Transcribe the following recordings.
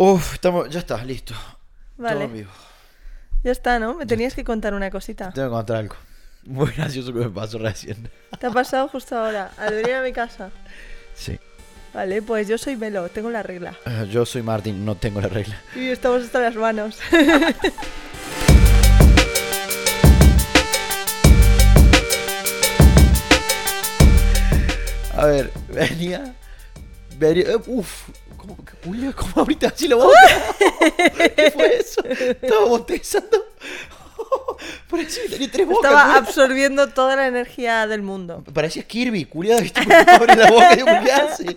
Uf, estamos, ya está, listo. Todo Vale. en vivo. Ya está, ¿no? Me tenías que contar una cosita. Tengo que contar algo. Muy gracioso que me pasó recién. Te ha pasado justo ahora, al venir a mi casa. Sí. Vale, pues yo soy Melo, tengo la regla. Eh, Yo soy Martín, no tengo la regla. Y estamos hasta las manos. A ver, venía. venía uf, ¿cómo, Julia, ¿cómo abriste así la boca? ¿Qué fue eso? Estaba bostezando. Parecía tenía tres bocas. Estaba absorbiendo toda la energía del mundo. Parecía Kirby, culiado, abre la boca y ¿qué hace?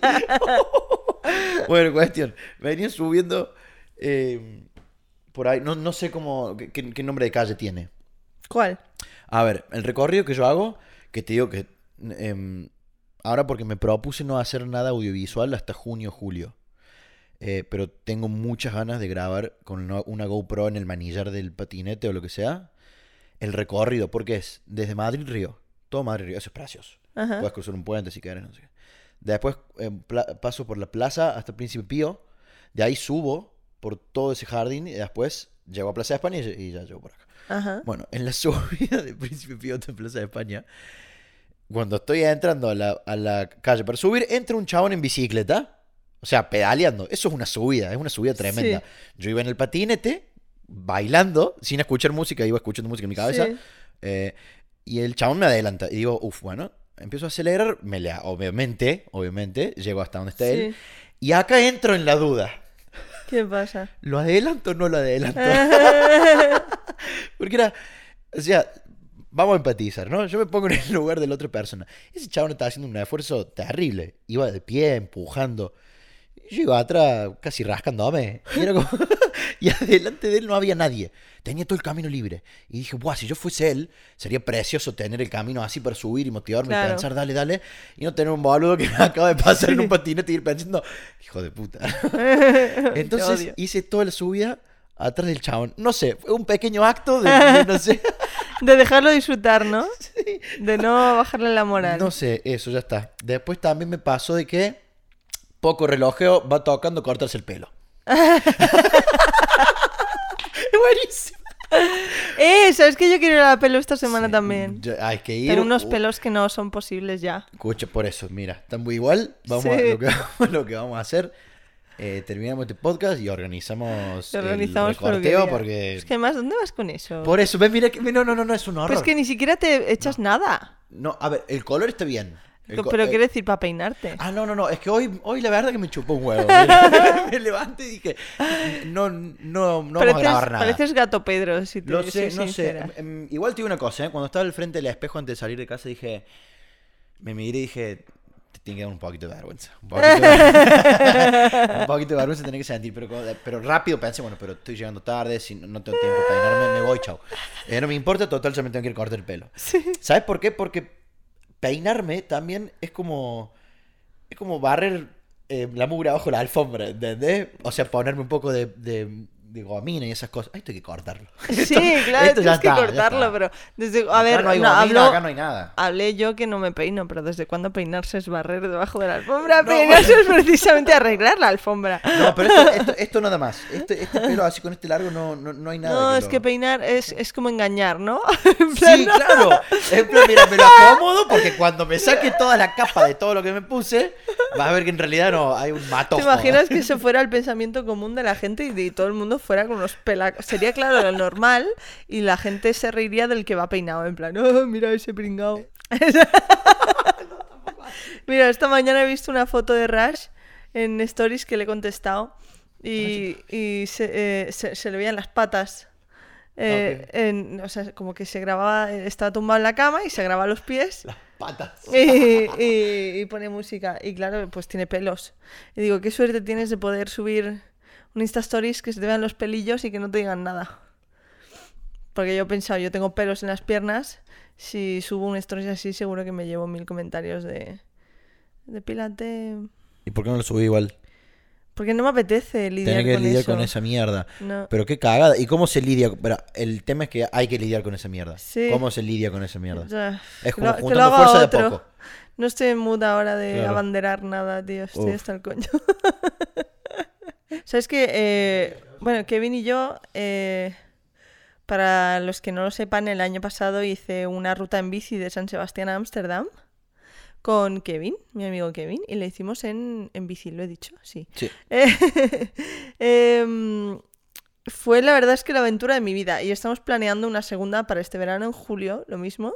bueno, cuestión. Venía subiendo eh, por ahí, no, no sé cómo, qué, qué- qué nombre de calle tiene. ¿Cuál? A ver, el recorrido que yo hago, que te digo que em, ahora porque me propuse no hacer nada audiovisual hasta junio, julio. Eh, pero tengo muchas ganas de grabar con una, una GoPro en el manillar del patinete o lo que sea. El recorrido, porque es desde Madrid Río. Todo Madrid Río, eso es precioso. Ajá. Puedes cruzar un puente si quieres, no sé qué. Después eh, pla- paso por la plaza hasta Príncipe Pío. De ahí subo por todo ese jardín y después llego a Plaza de España y, y ya llego por acá. Ajá. Bueno, en la subida de Príncipe Pío en Plaza de España, cuando estoy entrando a la, a la calle para subir, entra un chabón en bicicleta, o sea, pedaleando. Eso es una subida, es una subida tremenda. Sí. Yo iba en el patinete, bailando, sin escuchar música, iba escuchando música en mi cabeza, Sí. eh, y el chabón me adelanta. Y digo, uff, bueno, empiezo a acelerar, me le, obviamente, obviamente, llego hasta donde está él. Y acá entro en la duda. ¿Qué pasa? ¿Lo adelanto o no lo adelanto? Porque era, o sea, vamos a empatizar, ¿no? Yo me pongo en el lugar de la otra persona. Ese chabón estaba haciendo un esfuerzo terrible. Iba de pie, empujando. Y Yo iba atrás casi rascándome. Y, era como- y adelante de él no había nadie. Tenía todo el camino libre. Y dije, Buah, si yo fuese él, sería precioso tener el camino así para subir y motivarme y pensar, dale, dale. Y no tener un boludo que me acaba de pasar en un patinete y ir pensando, hijo de puta. Entonces hice toda la subida atrás del chabón. No sé, fue un pequeño acto de, de no sé. De dejarlo disfrutar, ¿no? De no bajarle la moral. No sé, eso ya está. Después también me pasó de que poco relojeo va tocando cortarse el pelo. Es buenísimo. Eh, ¿sabes que yo quiero ir a la pelo esta semana también? Ya hay que ir. Tengo unos Uh, pelos que no son posibles ya. Escucha, por eso, mira, están muy igual. Vamos a, Sí. lo, que, lo que vamos a hacer. eh, terminamos este podcast y organizamos, organizamos el diga. porque... Es que además, ¿dónde vas con eso? Por eso, ves, mira que... No, no, no, no, es un horror. Pues que ni siquiera te echas nada. No, a ver, el color está bien. El Pero quiero decir, para peinarte. Ah, no, no, no, es que hoy, hoy la verdad que me chupó un huevo. Me levanté y dije, no, no, no vamos a pareces, grabar nada. pareces gato Pedro, si te Lo sé, soy no sincera. sé. Em, Igual te digo una cosa, ¿eh? cuando estaba al frente del espejo antes de salir de casa dije, me miré y dije, te tiene que dar un poquito de vergüenza. Un poquito de, un poquito de vergüenza tenés que sentir, pero, pero rápido pensé, bueno, pero estoy llegando tarde, si no, no tengo tiempo para peinarme, me voy, chao. Eh, no me importa, total, ya me tengo que ir a cortar el pelo. ¿Sabes por qué? Porque peinarme también es como, es como barrer eh, la mugre abajo de la alfombra, ¿entendés? O sea, ponerme un poco de, de gomina y esas cosas. Ay, esto hay que cortarlo. Sí, Esto- claro, esto tienes que está, cortarlo, pero desde a Acá ver, no hay no, gomina, hablo- acá no hay nada. hablé yo que no me peino, pero desde cuándo peinarse es barrer debajo de la alfombra, No, peinarse bueno. es precisamente arreglar la alfombra. No, pero esto, esto, esto nada más. Este, este pelo así con este largo no, no, no hay nada. No, es lo- que peinar es, es como engañar, ¿no? En plan, Sí, claro. En plan, mira, me lo acomodo porque cuando me saque toda la capa de todo lo que me puse, vas a ver que en realidad no hay un matojo. ¿Te imaginas que eso fuera el pensamiento común de la gente y, de- todo el mundo fuera con unos pelacos? Sería claro lo normal y la gente se reiría del que va peinado, en plan, oh, mira ese pringao. mira, esta mañana he visto una foto de Rush en Stories que le he contestado y, y se, eh, se- se le veían las patas. Eh, en- o sea, como que se grababa, estaba tumbado en la cama y se grababa los pies Las patas. y, y- y pone música. Y claro, pues tiene pelos. Y digo, qué suerte tienes de poder subir un Insta Stories que se te vean los pelillos y que no te digan nada. Porque yo he pensado, yo tengo pelos en las piernas. Si subo un Stories así, seguro que me llevo mil comentarios de. Depílate. ¿Y por qué no lo subí igual? Porque no me apetece lidiar Tener que con lidiar eso. con esa mierda. No. Pero qué cagada. ¿Y cómo se lidia? Pero el tema es que hay que lidiar con esa mierda. Sí. ¿Cómo se lidia con esa mierda? Ya, Es como lo- lo juntando haga fuerza de otro. poco. No estoy en mood ahora de Claro. abanderar nada, tío. Estoy Uf. hasta el coño. ¿Sabes que eh, Bueno, Kevin y yo, eh, para los que no lo sepan, el año pasado hice una ruta en bici de San Sebastián a Ámsterdam con Kevin, mi amigo Kevin, y le hicimos en, en bici, lo he dicho, sí. Sí. Em, fue la verdad es que la aventura de mi vida y estamos planeando una segunda para este verano en julio, lo mismo.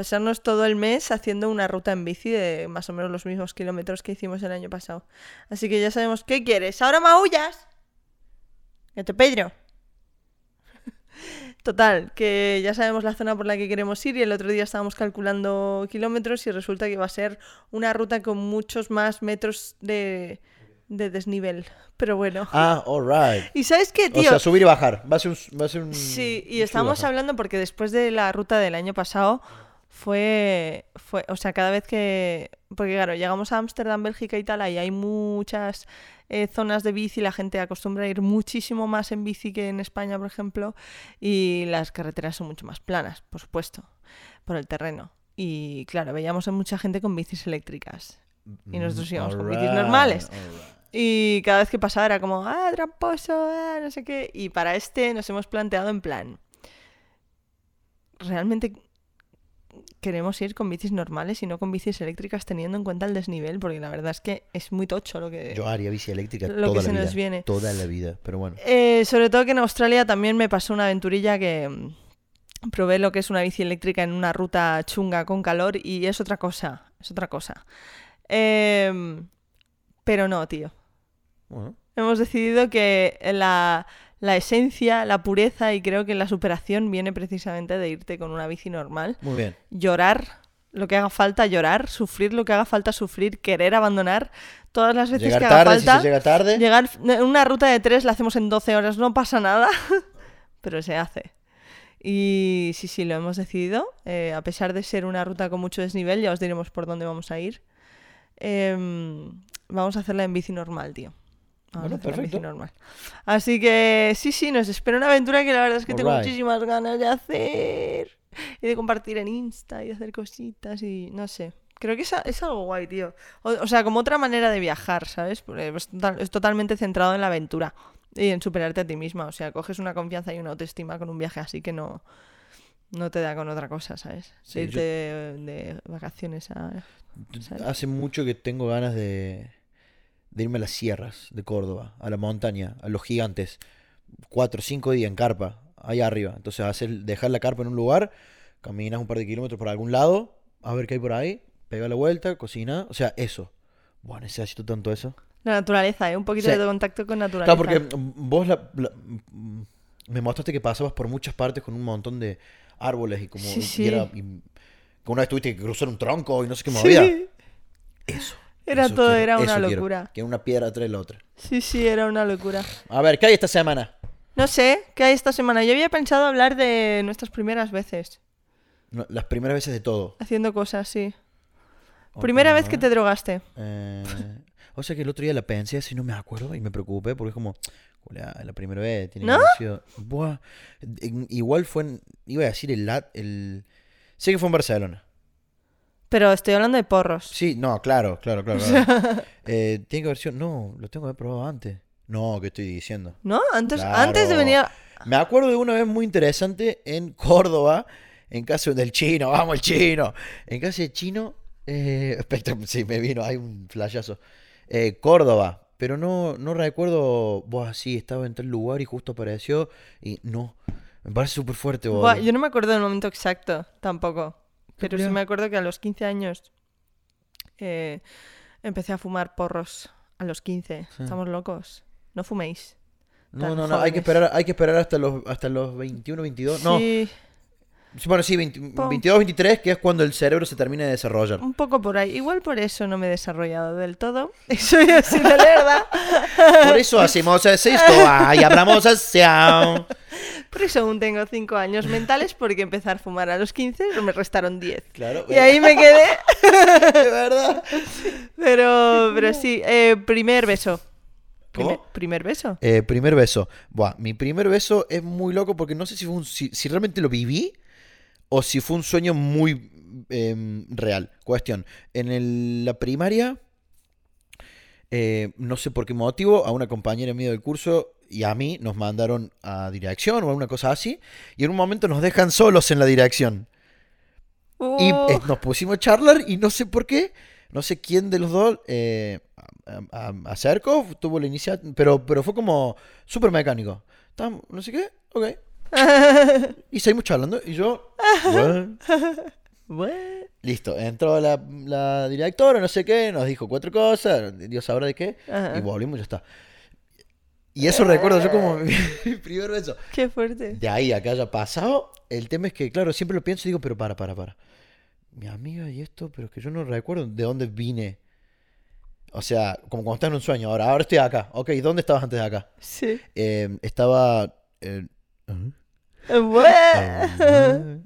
Pasarnos todo el mes haciendo una ruta en bici de más o menos los mismos kilómetros que hicimos el año pasado. Así que ya sabemos qué quieres. Ahora maullas. Gato Pedro. Total, que ya sabemos la zona por la que queremos ir y el otro día estábamos calculando kilómetros y resulta que va a ser una ruta con muchos más metros de, de desnivel. Pero bueno. Ah, alright. ¿Y sabes qué, O tío? sea, subir y bajar. Va a ser un. Va a ser un Sí, y estábamos hablando porque después de la ruta del año pasado fue, fue, o sea, cada vez que, porque claro, llegamos a Ámsterdam, Bélgica y tal, ahí hay muchas eh, zonas de bici, la gente acostumbra a ir muchísimo más en bici que en España, por ejemplo, y las carreteras son mucho más planas, por supuesto, por el terreno. Y claro, veíamos a mucha gente con bicis eléctricas. Y nosotros íbamos con bicis Mm, normales. Y cada vez que pasaba era como, ah, tramposo, ah, no sé qué. Y para este nos hemos planteado en plan, ¿realmente queremos ir con bicis normales y no con bicis eléctricas teniendo en cuenta el desnivel? Porque la verdad es que es muy tocho lo que... Yo haría bici eléctrica Lo toda que la se vida. nos viene. Toda la vida. Pero bueno. Eh, sobre todo que en Australia también me pasó una aventurilla que mm, probé lo que es una bici eléctrica en una ruta chunga con calor y es otra cosa, es otra cosa. Em, pero no, tío. Bueno. Hemos decidido que la, la esencia, la pureza y creo que la superación viene precisamente de irte con una bici normal. Muy bien. Llorar lo que haga falta llorar, sufrir lo que haga falta sufrir, querer abandonar todas las veces Llegar que haga tarde, falta. si se llega tarde. Llegar en una ruta de tres la hacemos en 12 horas, no pasa nada, pero se hace. Y sí, sí, lo hemos decidido. Eh, a pesar de ser una ruta con mucho desnivel, ya os diremos por dónde vamos a ir. Em, vamos a hacerla en bici normal, tío. Vamos Bueno, a bici perfecto. normal. Así que sí, sí, nos espera una aventura que la verdad es que tengo Alright. muchísimas ganas de hacer. Y de compartir en Insta y de hacer cositas y no sé. Creo que es, es algo guay, tío. O, o sea, como otra manera de viajar, ¿sabes? Porque Es, total- es totalmente centrado en la aventura y en superarte a ti misma. O sea, coges una confianza y una autoestima con un viaje así que no, no te da con otra cosa, ¿sabes? Sí, De yo- irte de, de vacaciones a... ¿sabes? Hace mucho que tengo ganas de, de irme a las sierras de Córdoba, a la montaña, a los gigantes. Cuatro o cinco días en carpa, ahí arriba. Entonces, hacer, dejar la carpa en un lugar, caminas un par de kilómetros por algún lado, a ver qué hay por ahí, pega la vuelta, cocina. O sea, eso. Bueno, necesito tanto eso. La naturaleza, ¿eh? Un poquito Sí. de contacto con naturaleza. Claro, porque mm, vos la- la- mm, me mostraste que pasabas por muchas partes con un montón de árboles y como Sí, y sí. era- y que una vez tuviste que cruzar un tronco y no sé qué. Sí. Eso. Era eso todo, quiero, era una locura. Que una piedra de la otra. Sí, sí, era una locura. A ver, ¿qué hay esta semana? No sé, ¿qué hay esta semana? Yo había pensado hablar de nuestras primeras veces No, las primeras veces de todo. haciendo cosas, sí. Primera vez que te drogaste. Eh, o sea que el otro día la pensé así, no me acuerdo y me preocupé porque es como, "Julia, la primera vez tiene ¿No? sido- Buah, igual fue en, iba a decir el, lat- el... Sé que fue en Barcelona. Pero estoy hablando de porros. Sí, no, claro, claro, claro. claro. Eh, tiene que haber sido, no, lo tengo que haber probado antes. No, ¿qué estoy diciendo? ¿No? Antes, Claro. antes de venir... a- Me acuerdo de una vez muy interesante en Córdoba, en casa del chino, vamos el chino. En casa del chino, eh, sí, me vino, hay un flashazo. Eh, Córdoba, pero no, no recuerdo, vos sí, estaba en tal lugar y justo apareció y no, me parece súper fuerte. Buah, yo no me acuerdo del momento exacto, tampoco. Pero sí me acuerdo que a los 15 años eh, empecé a fumar porros. A los 15. Sí. Estamos locos. No fuméis. No, no, no, hay que esperar, hay que esperar hasta los, hasta los 21, 22, no, Sí, sí, bueno, sí, 20 Po- 22, 23, que es cuando el cerebro se termina de desarrollar. un poco por ahí. Igual por eso no me he desarrollado del todo. Soy así de lerda. Por eso hacemos esto, y hablamos así. Por eso aún tengo 5 años mentales, porque empezar a fumar a los 15 me restaron 10. Claro, Y ahí me quedé. de verdad. Pero, pero sí, eh, primer beso. Primer, primer beso. Eh, primer beso. Buah, mi primer beso es muy loco porque no sé si fue un, si, si realmente lo viví o si fue un sueño muy em, real. Cuestión. En el- la primaria eh, no sé por qué motivo, a una compañera mía del curso y a mí nos mandaron a dirección o alguna cosa así. Y en un momento nos dejan solos en la dirección. Y Uh, eh, nos pusimos a charlar y no sé por qué, no sé quién de los dos eh, a, a- acercó, tuvo la iniciativa, pero, pero fue como súper mecánico. No sé qué, ok. Y seguimos charlando y yo, listo, entró la, la directora, no sé qué, nos dijo cuatro cosas, Dios sabrá de qué, Ajá. y volvimos y ya está. Y eso recuerdo yo como mi, mi primer beso. Qué fuerte. De ahí a que haya pasado, el tema es que, claro, siempre lo pienso y digo, pero para, para, para. Mi amiga y esto, pero es que yo no recuerdo de dónde vine. O sea, como cuando estás en un sueño. Ahora, ahora estoy acá. Ok, ¿dónde estabas antes de acá? Sí. Eh, estaba... eh, ¿ah? Bueno,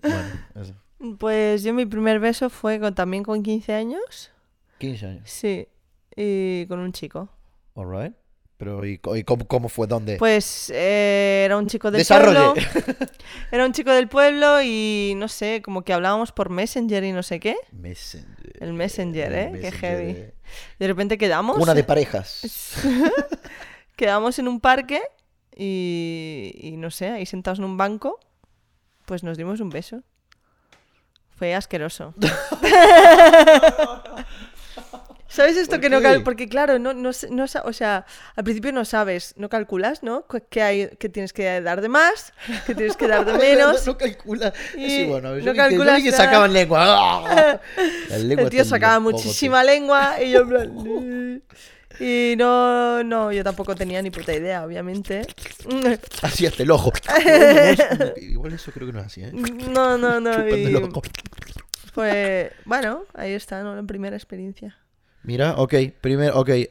eso. Pues yo mi primer beso fue con- también con 15 años. 15 años. Sí. Y con un chico. Alright. Pero, ¿y, cómo, cómo fue? ¿Dónde? Pues eh, era un chico del Desarrolle. pueblo. Era un chico del pueblo y no sé, como que hablábamos por Messenger y no sé qué. Messenger. El Messenger, ¿eh? Qué heavy. De repente quedamos. Una de parejas. Quedamos en un parque y, y no sé, ahí sentados en un banco, pues nos dimos un beso. Fue asqueroso. ¿Sabes esto ¿Por que no qué? cal- Porque claro, no, no, no o sea, al principio no sabes, no calculas, ¿no? ¿Qué hay, que tienes que dar de más, que tienes que dar de menos. No, no calcula. Y Sí, bueno, yo no vi que- yo calculas que sacaban lengua. Lengua El tío sacaba muchísima lengua y yo en plan... Y no, no, yo tampoco tenía ni puta idea, obviamente. Así hasta el ojo. Igual eso creo que no es así, ¿eh? No, no, no. Y el ojo. Pues, bueno, ahí está, ¿no? La primera experiencia. Mira, ok. Primer, ok. que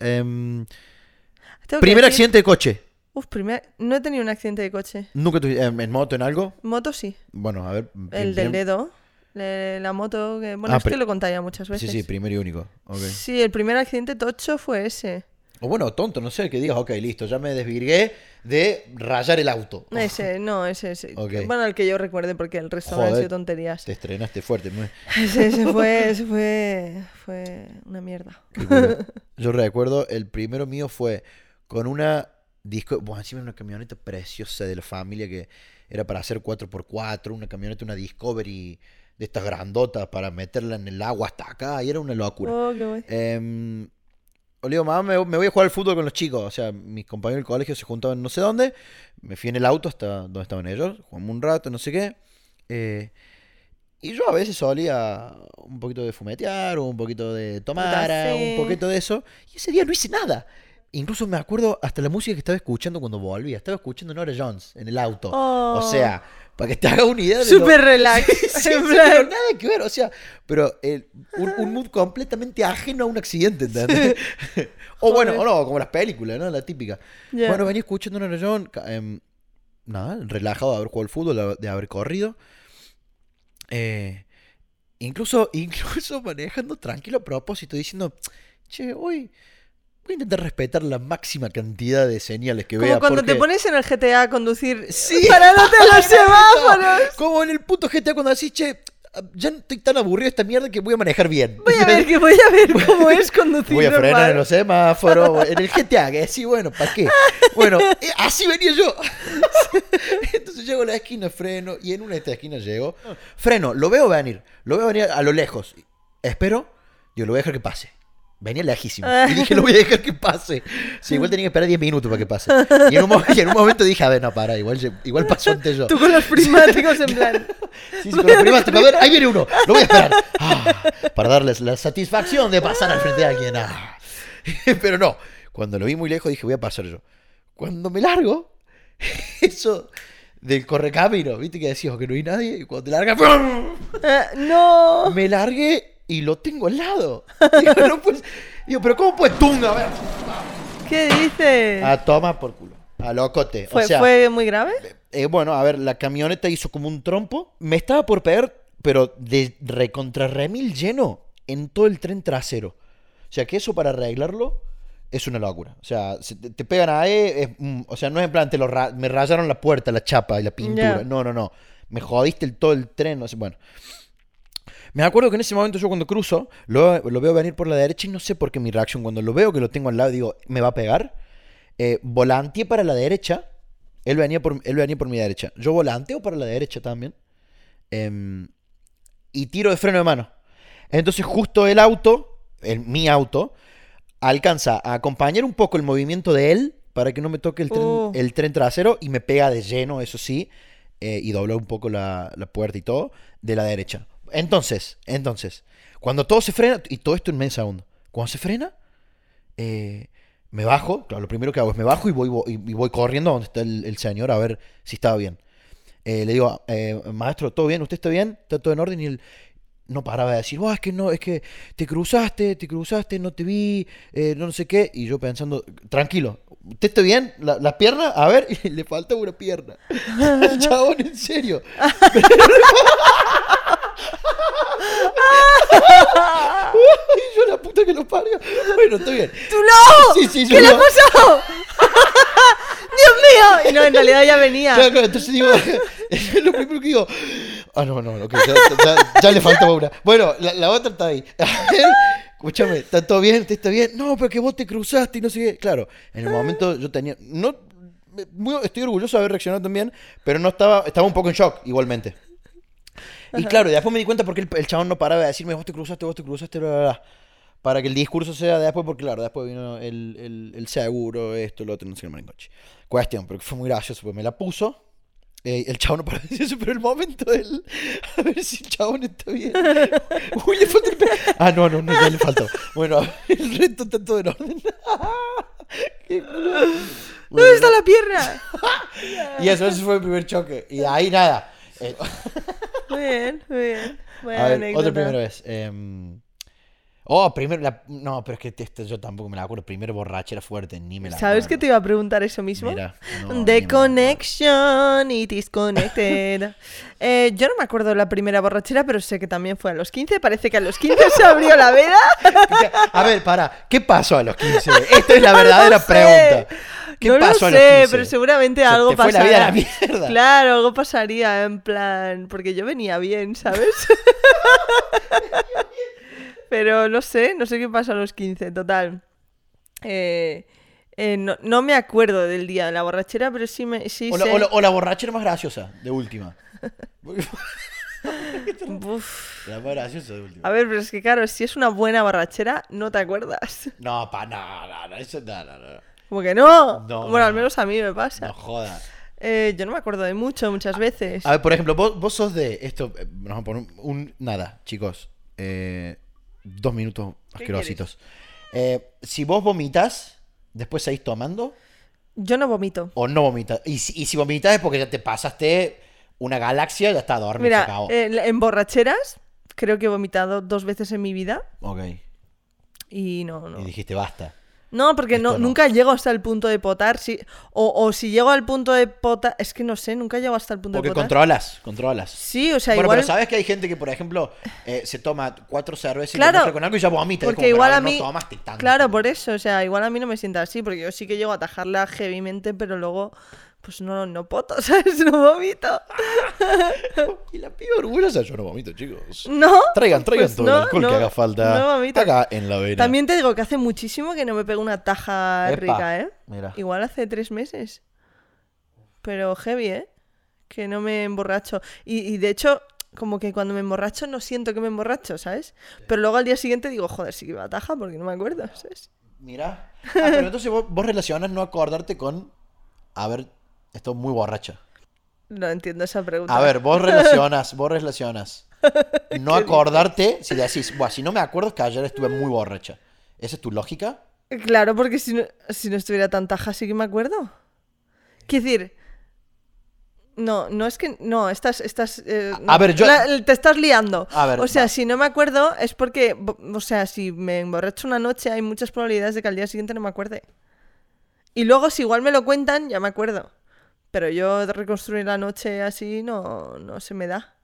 primer decir- accidente de coche. Uf, primer... No he tenido un accidente de coche. ¿Nunca tuviste en moto, en algo? Moto sí. Bueno, a ver. El del dedo. Le- La moto que... Bueno, Ah, esto pri- lo conté ya muchas Sí, veces. sí, primero y único. Ok. Sí, el primer accidente tocho fue ese. O bueno, tonto, no sé, que digas, ok, listo, ya me desvirgué de rayar el auto. Ese, no, ese, ese. Ok. Bueno, el que yo recuerde porque el resto han Joder. sido tonterías. Te estrenaste fuerte. muy- Ese, ese fue, ese fue, fue una mierda. Yo recuerdo, el primero mío fue con una disco, bueno, encima una camioneta preciosa de la familia que era para hacer 4x4, una camioneta, una Discovery de estas grandotas para meterla en el agua hasta acá, y era una locura. Oh, qué guay. Em, o le digo, mamá, me, me voy a jugar al fútbol con los chicos. O sea, mis compañeros del colegio se juntaban no sé dónde. Me fui en el auto hasta donde estaban ellos. Jugamos un rato, no sé qué. Eh, y yo a veces solía un poquito de fumetear, o un poquito de tomar, sí. un poquito de eso. Y ese día no hice nada. Incluso me acuerdo hasta la música que estaba escuchando cuando volvía. Estaba escuchando Nora Jones en el auto. Oh. O sea, para que te hagas una idea de lo- Súper relax. Sí, pero nada que ver, o sea, pero eh, un, un mood completamente ajeno a un accidente, ¿entendés? o bueno, o no, como las películas, ¿no? La típica. Bueno, venía escuchando una ca- em, nada, relajado de haber jugado al fútbol, de- de haber corrido. Eh, incluso, incluso manejando tranquilo a propósito, diciendo, che, hoy voy a intentar respetar la máxima cantidad de señales que Como vea. cuando te pones en el GTA a conducir Sí. parándote en los semáforos. Como en el puto GTA cuando decís, che, ya estoy tan aburrido de esta mierda que voy a manejar bien. Voy a ver, que voy a ver cómo es conducir Voy a frenar en los semáforos, en el GTA, que sí, bueno, ¿para qué? Bueno, eh, así venía yo. Entonces llego a la esquina, freno, y en una de estas esquinas llego, freno, lo veo venir, lo veo venir a lo lejos. Espero, yo lo voy a dejar que pase. Venía lejísimo. Y dije, lo voy a dejar que pase. Sí, igual tenía que esperar 10 minutos para que pase. Y en un, mo- y en un momento dije, a ver, no, para, igual, igual pasó antes yo. Tú con los prismáticos en plan. Sí, sí, con los a ver, ahí viene uno, lo voy a esperar. Ah, para darles la satisfacción de pasar al frente de alguien. ah. Pero no, cuando lo vi muy lejos dije, voy a pasar yo. Cuando me largo, eso del correcamino, viste que decías que no hay nadie, y cuando te largas, ¡pum! Eh, no. me largué y lo tengo al lado. Digo, no, pues, digo, pero ¿cómo puedes tunga? A ver. ¿Qué dices? A toma por culo. A locote. ¿Fue, o sea, ¿Fue muy grave? eh, bueno, a ver, la camioneta hizo como un trompo. Me estaba por pegar, pero de recontra remil lleno en todo el tren trasero. O sea, que eso para arreglarlo es una locura. O sea, se te, te pegan ahí, es, mm, o sea, no es en plan, te lo ra- me rayaron la puerta, la chapa y la pintura. Ya. No, no, no. Me jodiste el, todo el tren, no sé, bueno. Me acuerdo que en ese momento yo cuando cruzo, lo, lo veo venir por la derecha y no sé por qué mi reacción. Cuando lo veo que lo tengo al lado, digo, ¿me va a pegar? Eh, volanteé para la derecha. Él venía, por, él venía por mi derecha. Yo volanteo para la derecha también. em, y tiro de freno de mano. Entonces justo el auto, el, mi auto, alcanza a acompañar un poco el movimiento de él para que no me toque el tren, Oh. el tren trasero y me pega de lleno, eso sí, eh, y dobla un poco la, la puerta y todo, de la derecha. Entonces, entonces, cuando todo se frena, y todo esto en medio segundo, cuando se frena, eh, me bajo, claro, lo primero que hago es me bajo y voy, voy- y voy corriendo a donde está el, el señor a ver si estaba bien. Eh, le digo, eh, maestro, ¿todo bien? ¿Usted está bien? ¿Está todo en orden? Y él no paraba de decir, "Oh, es que no, es que te cruzaste, te cruzaste, no te vi, eh, no, sé qué. Y yo pensando, tranquilo, ¿usted está bien? ¿La, la pierna? A ver, y le falta una pierna. El chabón, en serio. y yo la puta que lo parió. Bueno, está bien. ¡Tú no! Sí, sí, yo ¿Qué le ha no. pasado? ¡Dios mío! Y no, en realidad ya venía. Claro, claro, entonces digo, es lo primero que digo. Ah, no, no, ok, ya, ya- ya le faltaba una. Bueno, la, la otra está ahí. Escúchame, ¿está todo bien? ¿Te está bien? No, pero que vos te cruzaste y no sé qué. Claro, en el momento yo tenía. No, muy- estoy orgulloso de haber reaccionado también, pero no estaba. Estaba un poco en shock, igualmente. Y claro, y después me di cuenta porque el, el chabón no paraba de decirme, vos te cruzaste, vos te cruzaste, bla, bla, bla. Para que el discurso sea de después, porque claro, después vino el, el, el seguro, esto, lo otro, no sé qué, marincoche. Cuestión, pero fue muy gracioso, porque me la puso. eh, el chabón no paraba de decir eso, pero el momento del. A ver si el chabón está bien. Uy, le falta el pe- Ah, no, no, no, ya le faltó. Bueno, el resto está todo en orden. Qué culo. ¿Dónde está la pierna? y eso, ese fue el primer choque. Y de ahí nada. Eh, Muy bien, muy bien. Buena A ver, anécdota. otra primera vez. em, oh, primero. la- no, pero es que esto yo tampoco me la acuerdo. Primero borrachera fuerte, ni me la ¿Sabes que te acuerdo. iba a preguntar eso mismo? Mira, no, The acuerdo. connection, it is connected. Eh, yo no me acuerdo la primera borrachera, pero sé que también fue a los 15. Parece que a los 15 se abrió la veda. A ver, para. ¿Qué pasó a los 15? Esta es la No verdadera pregunta. ¿Qué no pasó lo a los sé, 15? pero seguramente Se algo te fue la vida a la mierda. Claro, algo pasaría en plan, porque yo venía bien, ¿sabes? pero no sé, no sé qué pasó a los 15, total. Eh, eh, no, no me acuerdo del día de la borrachera, pero sí me sí O la, sé. o la- o la borrachera más graciosa, de última. Uf. La más graciosa de última. A ver, pero es que claro, si es una buena borrachera, no te acuerdas. No, pa, no, no, no, eso no, no, no. Como que no. No, bueno, al no. menos a mí me pasa. No joda. Eh, yo no me acuerdo de mucho, muchas veces. A ver, por ejemplo, vos, vos sos de esto. eh, Nos vamos a poner un, un- nada, chicos. eh, dos minutos ¿Qué asquerositos. Eh, si vos vomitas, después seguís tomando Yo no vomito. o no vomitas. Y si, y si vomitas es porque ya te pasaste una galaxia, ya está, dormir, se Mira, en borracheras creo que he vomitado dos veces en mi vida ok. y no, no. Y dijiste basta. No, porque no, no. nunca llego hasta el punto de potar. Si, o, o si llego al punto de potar. Es que no sé, nunca llego hasta el punto Porque de potar. controlas, controlas. Sí, o sea, bueno, igual. pero sabes que hay gente que, por ejemplo, eh, se toma cuatro cervezas y Claro, mezcla con algo y ya vomita. Porque igual a mí. No tanto. Claro, por eso. O sea, igual a mí no me sienta así. Porque yo sí que llego a atajarla heavymente, pero luego. Pues no, no poto, ¿sabes? No vomito. Y la piba orgullosa, yo no vomito, chicos. No. Traigan, traigan pues todo no, el alcohol no, que haga falta. No vomito. Acá en la vena. También te digo que hace muchísimo que no me pego una taja Epa, rica, ¿eh? Mira. Igual hace tres meses. Pero heavy, ¿eh? Que no me emborracho. Y, y de hecho, como que cuando me emborracho no siento que me emborracho, ¿sabes? Pero luego al día siguiente digo, joder, sí que iba a taja porque no me acuerdo, ¿sabes? Mira. Ah, pero entonces vos, vos relacionas no acordarte con haber estado muy borracha. No entiendo esa pregunta. A ver, vos relacionas, vos relacionas. No acordarte si decís, Buah, si no me acuerdo es que ayer estuve muy borracha. ¿Esa es tu lógica? Claro, porque si no, si no estuviera tan taja sí que me acuerdo. Quiero decir... No, no es que... No, estás... estás eh, A ver, yo- la- te estás liando. A ver, o sea, va. si no me acuerdo es porque... O sea, si me emborracho una noche hay muchas probabilidades de que al día siguiente no me acuerde. Y luego si igual me lo cuentan, ya me acuerdo. Pero yo reconstruir la noche así no, no se me da.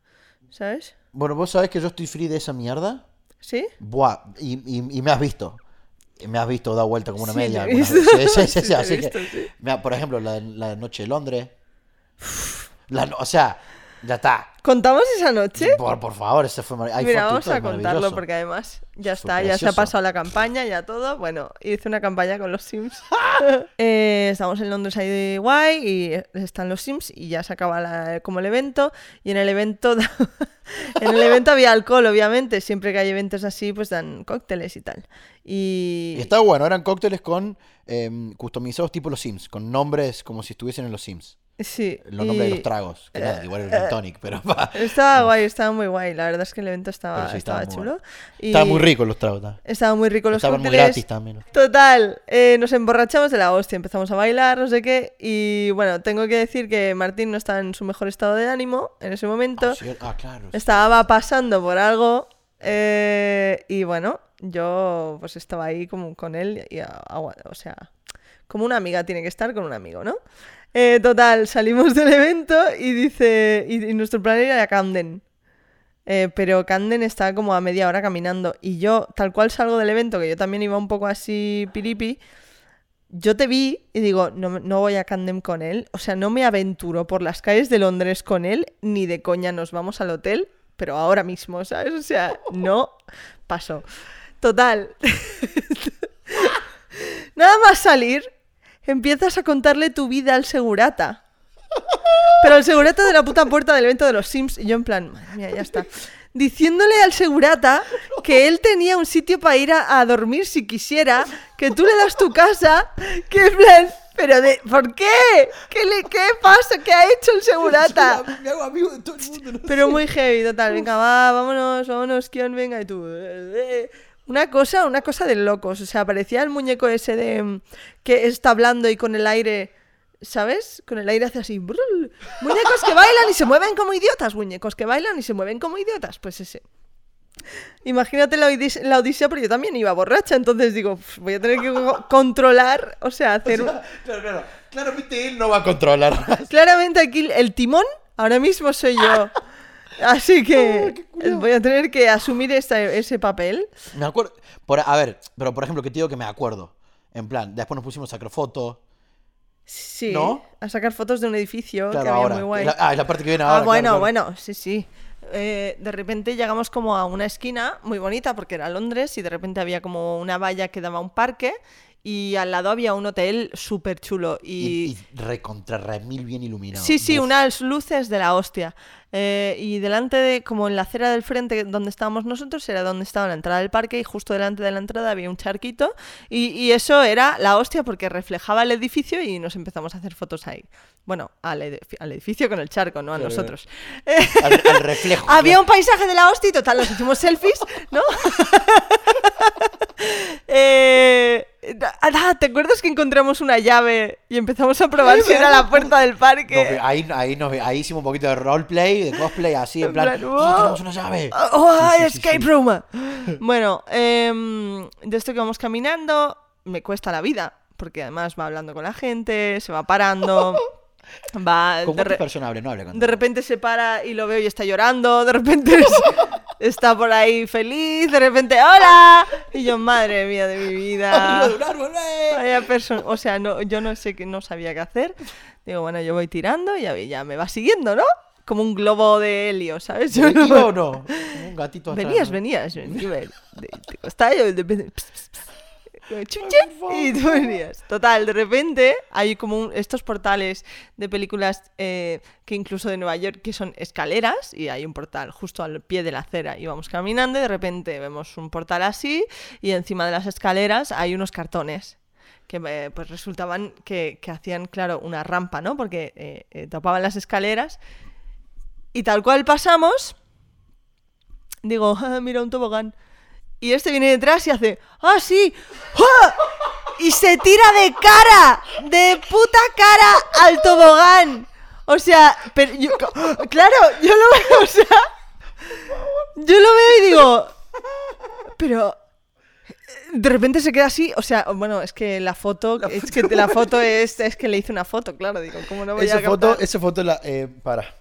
¿Sabes? Bueno, vos sabés que yo estoy free de esa mierda. ¿Sí? Buah, y, y- y me has visto. Me has visto dar vuelta como una Sí, media. Sí, sí, sí, Sí, así visto, que, mira, por ejemplo, la, la noche de Londres. La o sea, Ya está. ¿Contamos esa noche? Por, por favor, ese fue mar- hay Mira, vamos a contarlo maravilloso. porque además ya está, ya se ha pasado la campaña, ya todo. Bueno, hice una campaña con los Sims. Eh, estamos en Londres ahí de guay y están los Sims y ya se acaba la- como el evento. Y en el evento, en el evento había alcohol, obviamente. Siempre que hay eventos así, pues dan cócteles y tal. Y, Y estaba bueno, eran cócteles con em, customizados tipo los Sims, con nombres como si estuviesen en los Sims. Sí, Los nombres de los tragos. Que nada, igual el gin tonic, pero va. Estaba guay, estaba muy guay. La verdad es que el evento estaba, sí, estaba, estaba muy chulo. Y Estaban muy ricos los tragos. ta. Estaban muy ricos los Estaban muy cócteles. gratis también. Total, eh, nos emborrachamos de la hostia, empezamos a bailar, no sé qué, y bueno, tengo que decir que Martín no estaba en su mejor estado de ánimo en ese momento, Ah, sí, ah, claro. sí. estaba pasando por algo, eh, y bueno, yo pues estaba ahí como con él, y o sea, como una amiga tiene que estar con un amigo, ¿no? Eh, total, salimos del evento y dice, y, nuestro plan era a Camden. Eh, pero Camden está como a media hora caminando. Y yo, tal cual salgo del evento, que yo también iba un poco así piripi, yo te vi y digo, no, no voy a Camden con él. O sea, no me aventuro por las calles de Londres con él, ni de coña nos vamos al hotel, pero ahora mismo, ¿sabes? O sea, no pasó. Total. Nada más salir, empiezas a contarle tu vida al segurata. Pero el segurata de la puta puerta del evento de los Sims, y yo en plan, madre mía, ya está. Diciéndole al segurata que él tenía un sitio para ir a, a dormir si quisiera, que tú le das tu casa, que en plan, pero de, ¿por qué? ¿Qué, le, ¿Qué pasa? ¿Qué ha hecho el segurata? Me hago amigo de todo el mundo. no Pero muy heavy, total. Venga, va, vámonos, vámonos, Kion, venga, y tú. Una cosa, una cosa de locos. O sea, parecía el muñeco ese de mm, que está hablando y con el aire. ¿Sabes? Con el aire hace así. brul. Muñecos que bailan y se mueven como idiotas. Muñecos que bailan y se mueven como idiotas. Pues ese. Imagínate la, odis- la odisea, pero yo también iba borracha, entonces digo, "Uf, voy a tener que co- controlar, o sea, hacer... un- Claro, claro. Claramente él no va a controlar. Claramente aquí el timón ahora mismo soy yo. Así que voy a tener que asumir esta- ese papel. Me acuerdo. Por, a ver, pero por ejemplo, que te digo que me acuerdo. En plan, después nos pusimos a sacar fotos. Sí. ¿No? A sacar fotos de un edificio Claro, que había ahora. muy guay. La- ah, es la parte que viene Ah, ahora. bueno, claro, claro. bueno, sí, sí. Eh, de repente llegamos como a una esquina muy bonita porque era Londres y de repente había como una valla que daba a un parque y al lado había un hotel súper chulo Y, y recontra remil bien iluminado. Sí, sí, Uf. unas luces de la hostia. Eh, y delante de, como en la acera del frente donde estábamos nosotros, era donde estaba la entrada del parque y justo delante de la entrada había un charquito. Y, y eso era la hostia porque reflejaba el edificio y nos empezamos a hacer fotos ahí. Bueno, al, edifi- al edificio con el charco, no a Claro. nosotros. Al, al reflejo. Había un paisaje de la hostia y total, nos hicimos selfies, ¿no? Eh, ah, ¿Te acuerdas que encontramos una llave y empezamos a probar si era la puerta del parque? ahí, ahí, nos- ahí hicimos un poquito de roleplay, de cosplay, así, en En plan, plan, "Oh, tenemos una llave. ¡Oh, Sí, ay, sí, sí, escape sí. room! Bueno, em, de esto que vamos caminando, me cuesta la vida, porque además va hablando con la gente, se va parando, va... ¿Con de, re- personas hable? No hable con de repente se para y lo veo y está llorando, de repente es- está por ahí feliz, de repente ¡Hola! Y yo, madre mía de mi vida. ¡Arriba de un árbol, eh! Vaya persona, o sea, no, yo no sé qué no sabía qué hacer. Digo, bueno, yo voy tirando y ya, ya me va siguiendo, ¿no? Como un globo de helio, ¿sabes? Yo no- ¿Iba o no? Como un gatito atrás, Venías, ¿no? venías. Te costaba yo de y tú venías. Total, de repente hay como un- estos portales de películas eh, que incluso de Nueva York que son escaleras y hay un portal justo al pie de la acera y vamos caminando y de repente vemos un portal así y encima de las escaleras hay unos cartones que eh, pues resultaban que, que hacían, claro, una rampa, ¿no? Porque eh, eh, tapaban las escaleras y tal cual pasamos, digo, "Ah, mira un tobogán. Y este viene detrás y hace, ¡ah, sí! ¡Ah! Y se tira de cara, de puta cara al tobogán. O sea, pero yo- claro, yo lo veo, o sea, yo lo veo y digo, pero de repente se queda así, o sea, bueno, es que la foto, es que la foto es, es que le hice una foto, claro, digo, ¿cómo no voy Esa a foto, captar? esa foto la... Eh, para.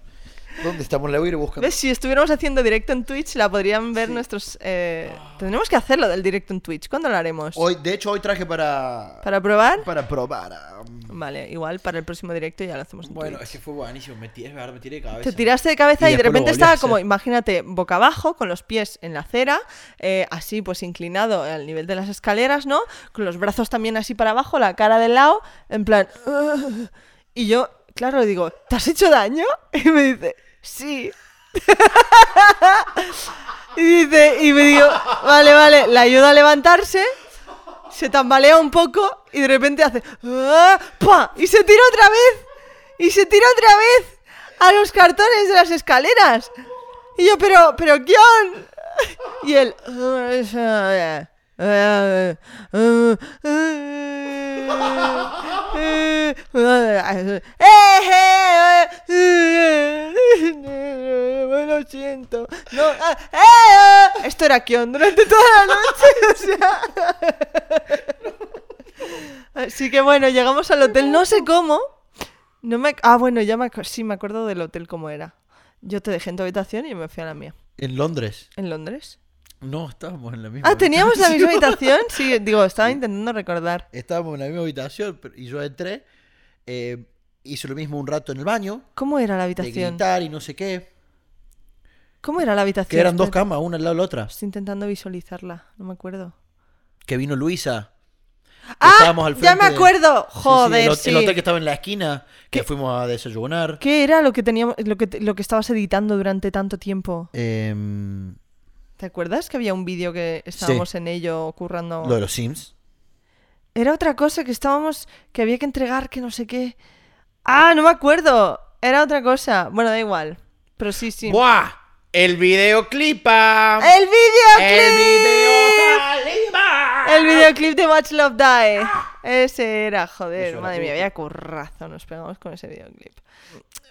¿Dónde estamos? La voy a ir buscando. ¿Ves? Si estuviéramos haciendo directo en Twitch, la podrían ver nuestros... eh, Tendremos que hacerlo del directo en Twitch. ¿Cuándo lo haremos? Hoy, de hecho, hoy traje para... ¿Para probar? Para probar. um, Vale, igual para el próximo directo ya lo hacemos en Bueno, Twitch. es que fue buenísimo. Me tiré, ahora me tiré de cabeza. Te tiraste de cabeza Y y, de repente estaba como, imagínate, boca abajo, con los pies en la acera, eh, así pues inclinado al nivel de las escaleras, ¿no? Con los brazos también así para abajo, la cara de lado, en plan... Y yo, claro, le digo, ¿te has hecho daño? Y me dice, sí. y dice, y me digo, vale, vale, le ayudo a levantarse, se tambalea un poco y de repente hace "Ah", y se tira otra vez y se tira otra vez a los cartones de las escaleras. Y yo pero pero Kion y él lo siento no, esto era Kion durante toda la noche o sea Así que bueno, llegamos al hotel, no sé cómo. No me... Ah, bueno, ya me sí, me acuerdo del hotel cómo era. Yo te dejé en tu habitación y me fui a la mía. En Londres. ¿En Londres? No, estábamos en la misma Ah, ¿teníamos la misma habitación. Sí, digo, estaba intentando recordar. Estábamos en la misma habitación y yo entré. eh, hice lo mismo un rato en el baño. ¿Cómo era la De habitación? gritar y no sé qué. ¿Cómo era la habitación? Que eran dos camas, una al lado de la otra. Estoy intentando visualizarla, no me acuerdo. Que vino Luisa. ¡Ah! estábamos al ¡Ya me frente de- acuerdo! Sí, sí, Joder, el, hotel que estaba en la esquina. Que ¿Qué? fuimos a desayunar. ¿Qué era lo que teníamos, lo que, lo que estabas editando durante tanto tiempo? Em, ¿Te acuerdas que había un vídeo que estábamos en ello currando? lo de los Sims. Era otra cosa que estábamos. que había que entregar, que no sé qué. ¡Ah! No me acuerdo. Era otra cosa. Bueno, da igual. Pero sí, sí. ¡Buah! El videoclipa. ¡El videoclip! El videoclipa. El videoclip de Watch Love Die. Ese era, joder. Madre mía, había currazo. Nos pegamos con ese videoclip.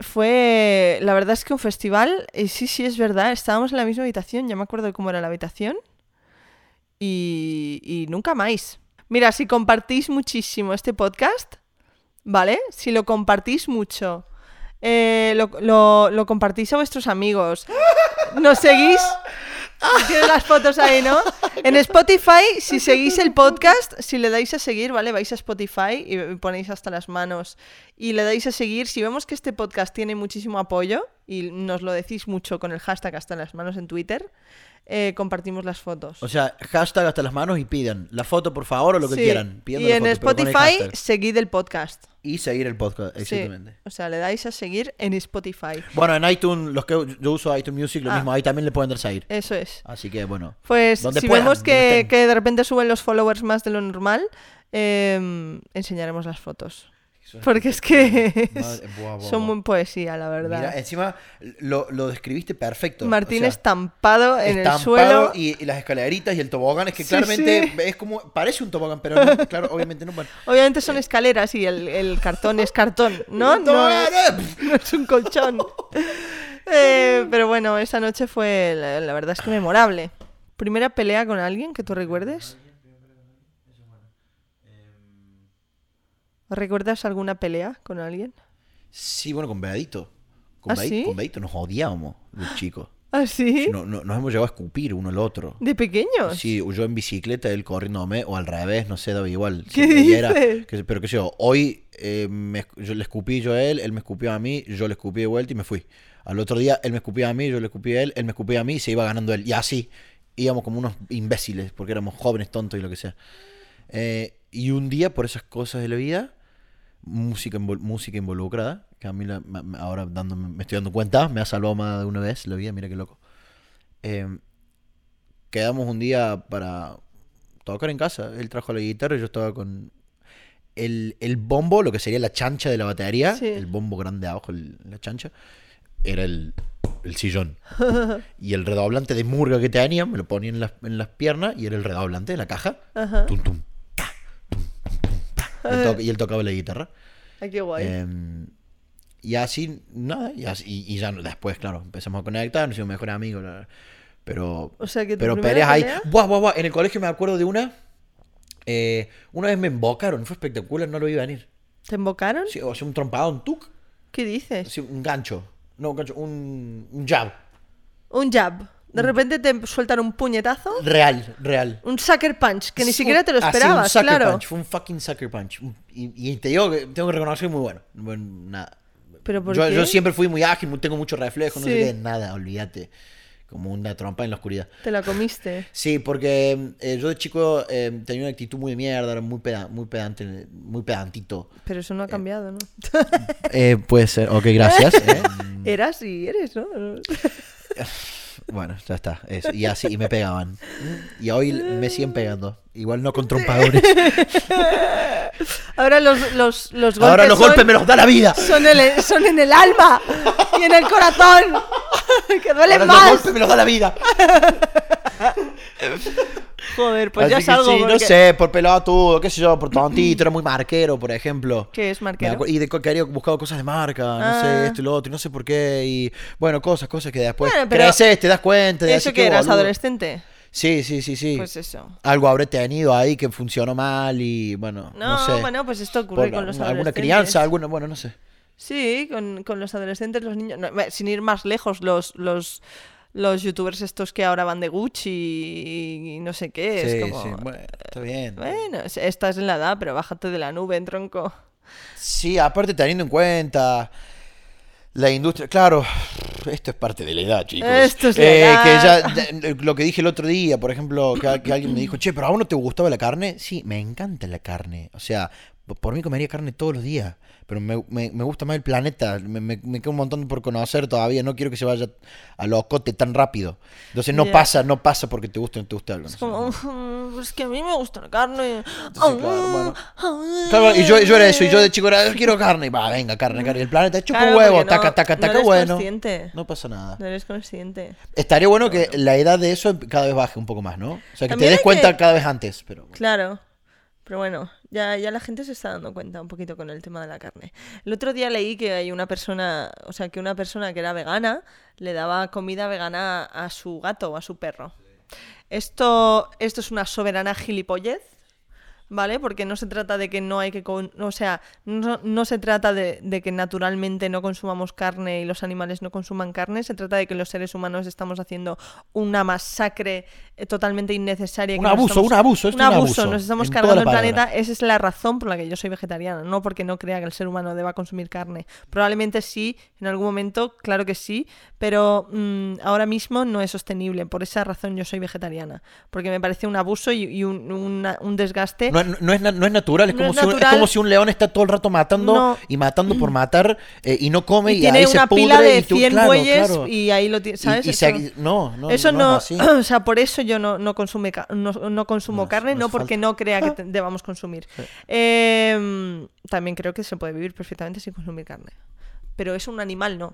Fue. La verdad es que un festival. Y sí, sí, es verdad. Estábamos en la misma habitación. Ya me acuerdo cómo era la habitación. Y, y nunca más. Mira, si compartís muchísimo este podcast, ¿vale? Si lo compartís mucho, eh, lo, lo- lo compartís a vuestros amigos, nos seguís. Tienes las fotos ahí, ¿no? En Spotify, si seguís el podcast, si le dais a seguir, ¿vale? Vais a Spotify y ponéis hasta las manos y le dais a seguir. Si vemos que este podcast tiene muchísimo apoyo y nos lo decís mucho con el hashtag hasta las manos en Twitter, eh, compartimos las fotos. O sea, hashtag hasta las manos y pidan la foto, por favor, o lo que Sí. quieran. Pidan Y la en foto, Spotify, seguid el podcast. Y seguir el podcast, Sí. exactamente. O sea, le dais a seguir en Spotify. Bueno, en iTunes, los que yo uso iTunes Music, lo Ah. mismo, ahí también le pueden dar seguir. Eso es. Así que bueno. Pues si puedan, vemos que, que de repente suben los followers más de lo normal, em, enseñaremos las fotos. Porque es que Madre- buah, buah, son buah. muy poesía, la verdad. Mira, encima lo, lo describiste perfecto. Martín o sea, estampado en el estampado suelo. Y, y las escaleritas y el tobogán es que Sí, claramente sí. es como parece un tobogán pero no, claro obviamente no bueno, Obviamente son escaleras y el, el cartón es cartón, ¿no? No es, no es un colchón. Eh, pero bueno, esa noche fue, la, la verdad es que memorable. ¿Primera pelea con alguien que tú recuerdes? ¿Recuerdas alguna pelea con alguien? sí bueno con Beadito con, ¿Ah, Beadito, sí? con Beadito nos odiábamos los chicos ¿Ah, sí? No- no- nos hemos llegado a escupir uno al otro ¿De pequeños? Sí, yo en bicicleta, él corriéndome, o al revés, no sé, daba igual. ¿Qué era- dices? que- pero qué sé yo, hoy eh, me yo le escupí yo a él, él me escupió a mí, yo le escupí de vuelta y me fui. Al otro día, él me escupía a mí, yo le escupí a él, él me escupía a mí y se iba ganando él. Y así, íbamos como unos imbéciles, porque éramos jóvenes, tontos y lo que sea. Eh, y un día, por esas cosas de la vida, música, música involucrada, que a mí la- ahora dándome- me estoy dando cuenta, me ha salvado más de una vez la vida, mira qué loco. Eh, quedamos un día para tocar en casa. Él trajo la guitarra y yo estaba con el, el bombo, lo que sería la chancha de la batería, Sí. el bombo grande abajo, el- la chancha, era el, el sillón. y el redoblante de murga que tenía, me lo ponía en las, en las piernas y era el redoblante de la caja tum, tum, ta. Y él, y él tocaba la guitarra. Ay, qué guay. Em, y así, nada, y, así- y- y ya después, claro, empezamos a conectar, nos hicimos mejores amigos. Pero, O sea, que tu pero peleas ahí. Buah, buah, buah. En el colegio me acuerdo de una. eh, una vez me embocaron, fue espectacular, no lo iba a venir. ¿Te invocaron? Sí, o sea, un trompado, un tuk. ¿Qué dices? Sí, un gancho. No, un gancho, un, un jab. Un jab. De repente te sueltan un puñetazo, Real, real. un sucker punch, que ni Sí, siquiera te lo esperabas, un sucker claro. punch, fue un fucking sucker punch. Un- Y, y te digo que tengo que reconocer muy bueno. Bueno, nada. ¿Pero por yo, qué? yo siempre fui muy ágil, tengo mucho reflejo, no sé Sí. qué, nada, olvídate. Como una trompa en la oscuridad. Te la comiste. Sí, porque eh, yo de chico eh, tenía una actitud muy de mierda, era muy, peda- muy pedante, muy pedantito. Pero eso no ha cambiado, ¿no? Eh, puede ser, ok, gracias. eh. Eras y eres, ¿no? Bueno, ya está. eso. Y así, y me pegaban. Y hoy me siguen pegando. Igual no con trompadores. Ahora los, los, los golpes, Ahora los son, golpes me los da la vida. son, el- son en el alma y en el corazón. que duelen Ahora los más. golpes me los da la vida. Joder, pues Así ya salgo. sí, no sé, por pelotudo, qué sé yo, por tontito, era muy marquero, por ejemplo. ¿Qué es marquero? Y de que había buscado cosas de marca, no Ah. sé, esto y lo otro, y no sé por qué. Y bueno, cosas, cosas que después Bueno, pero- creces, te das cuenta. de ¿Eso que eras boludo. adolescente? Sí, sí, sí, sí. Pues eso. Algo habré tenido ahí que funcionó mal y bueno, no, No, sé. bueno, pues esto ocurre Por con los alguna adolescentes. crianza, alguna, bueno, no sé. Sí, con, con los adolescentes, los niños. no, sin ir más lejos, los, los, los youtubers estos que ahora van de Gucci y, y no sé qué. sí, es como. sí, bueno, está bien. Bueno, es- estás en la edad, pero bájate de la nube, tronco. Sí, aparte teniendo en cuenta la industria, claro, esto es parte de la edad, chicos. Esto es la Eh, edad. Que ya, lo que dije el otro día, por ejemplo, que, que alguien me dijo, che, pero a vos no te gustaba la carne. Sí, me encanta la carne. O sea, por mí comería carne todos los días. Pero me, me- me gusta más el planeta. Me, me- me queda un montón por conocer todavía. No quiero que se vaya a locote tan rápido. Entonces no Ya. pasa, no pasa porque te guste o no te guste algo. Es no como, "Mm, pues que a mí me gusta la carne. Entonces, claro, bueno. Claro, y yo, yo era eso, y yo de chico era, quiero carne, y va, venga, carne, carne. Y el planeta, chupa Claro, un huevo, no- taca, taca, no taca, eres bueno. consciente. No pasa nada. No eres consciente. Estaría bueno que la edad de eso cada vez baje un poco más, ¿no? O sea, que También te des cuenta que- cada vez antes, pero... Claro. Pero bueno, ya, ya la gente se está dando cuenta un poquito con el tema de la carne. El otro día leí que hay una persona, o sea, que una persona que era vegana le daba comida vegana a su gato o a su perro. Esto, esto es una soberana gilipollez, ¿vale? Porque no se trata de que no hay que... con- O sea, no, no se trata de, de que naturalmente no consumamos carne y los animales no consuman carne, se trata de que los seres humanos estamos haciendo una masacre eh, totalmente innecesaria. Un abuso, estamos- un abuso, un abuso, abuso, nos estamos en cargando el planeta. Esa es la razón por la que yo soy vegetariana, no porque no crea que el ser humano deba consumir carne. Probablemente sí, en algún momento, claro que sí, pero mm, ahora mismo no es sostenible. Por esa razón yo soy vegetariana, porque me parece un abuso y, y un, una- un desgaste. No, no es, no es natural, es como, si un, es natural. como si un león está todo el rato matando y matando por matar eh, y no come y, y tiene ahí se una pudre pila de y tú- 100 claro, bueyes claro. y ahí lo tienes, Y- ¿sabes? y Eso- se- no, no, Eso no, o sea, por eso yo no, no, consume, no, no consumo carne, no porque falta. no crea que te- debamos consumir. Em, también creo que se puede vivir perfectamente sin consumir carne. Pero es un animal, no.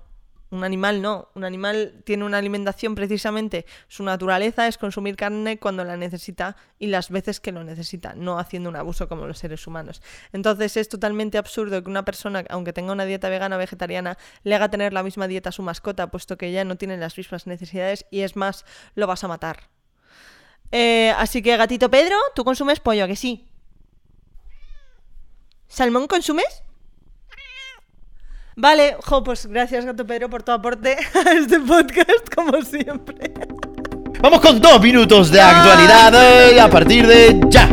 Un animal no. Un animal tiene una alimentación precisamente. Su naturaleza es consumir carne cuando la necesita y las veces que lo necesita, no haciendo un abuso como los seres humanos. Entonces es totalmente absurdo que una persona, aunque tenga una dieta vegana o vegetariana, le haga tener la misma dieta a su mascota, puesto que ella no tiene las mismas necesidades y es más, lo vas a matar. Eh, así que, gatito Pedro, tú consumes pollo, ¿a que sí? ¿Salmón consumes? Vale, jo, pues gracias, gato Pedro, por tu aporte a este podcast, como siempre. Vamos con dos minutos de Ah. actualidad eh, a partir de ya.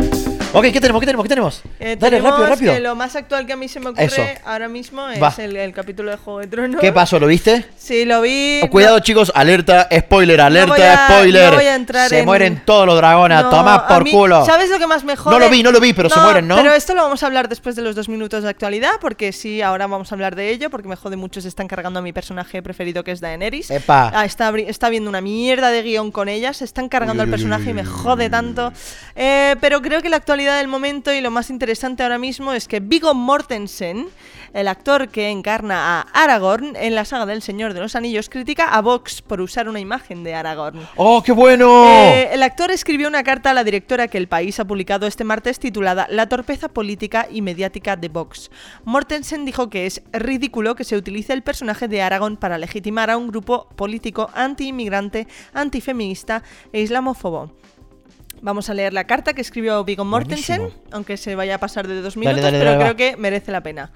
Ok, ¿qué tenemos? ¿Qué tenemos? ¿Qué tenemos? Eh, Dale, tenemos rápido, rápido. que lo más actual que a mí se me ocurre Eso. ahora mismo es el, el capítulo de Juego de Tronos. ¿Qué pasó? ¿Lo viste? Sí, lo vi. Oh, Cuidado chicos, alerta, spoiler, alerta, voy a- spoiler. no voy a entrar se en- mueren todos los dragones, No, toma a por mí- culo. ¿Sabes lo que más me jode? No lo vi, no lo vi, pero se mueren, ¿no? Pero esto lo vamos a hablar después de los dos minutos de actualidad, porque sí, ahora vamos a hablar de ello, porque me jode mucho, se están cargando a mi personaje preferido, que es Daenerys. Epa. Ah, está, está viendo una mierda de guion con ella, se están cargando al personaje y me jode tanto. Eh, pero creo que la actualidad del momento y lo más interesante ahora mismo es que Viggo Mortensen, el actor que encarna a Aragorn en la saga del Señor de los Anillos, critica a Vox por usar una imagen de Aragorn. ¡Oh, qué bueno! Eh, el actor escribió una carta a la directora que el país ha publicado este martes titulada La torpeza política y mediática de Vox. Mortensen dijo que es ridículo que se utilice el personaje de Aragón para legitimar a un grupo político anti-inmigrante, antifeminista e islamófobo. Vamos a leer la carta que escribió Viggo Mortensen, Buenísimo. aunque se vaya a pasar de dos Dale, minutos, dale, pero dale, creo va. que merece la pena.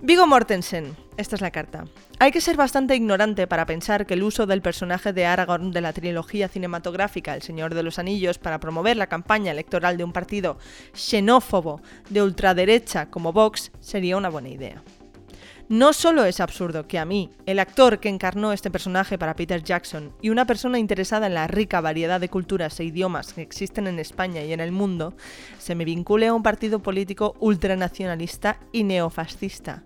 Vigo Mortensen. Esta es la carta. Hay que ser bastante ignorante para pensar que el uso del personaje de Aragorn de la trilogía cinematográfica El Señor de los Anillos para promover la campaña electoral de un partido xenófobo de ultraderecha como Vox sería una buena idea. No solo es absurdo que a mí, el actor que encarnó este personaje para Peter Jackson y una persona interesada en la rica variedad de culturas e idiomas que existen en España y en el mundo, se me vincule a un partido político ultranacionalista y neofascista.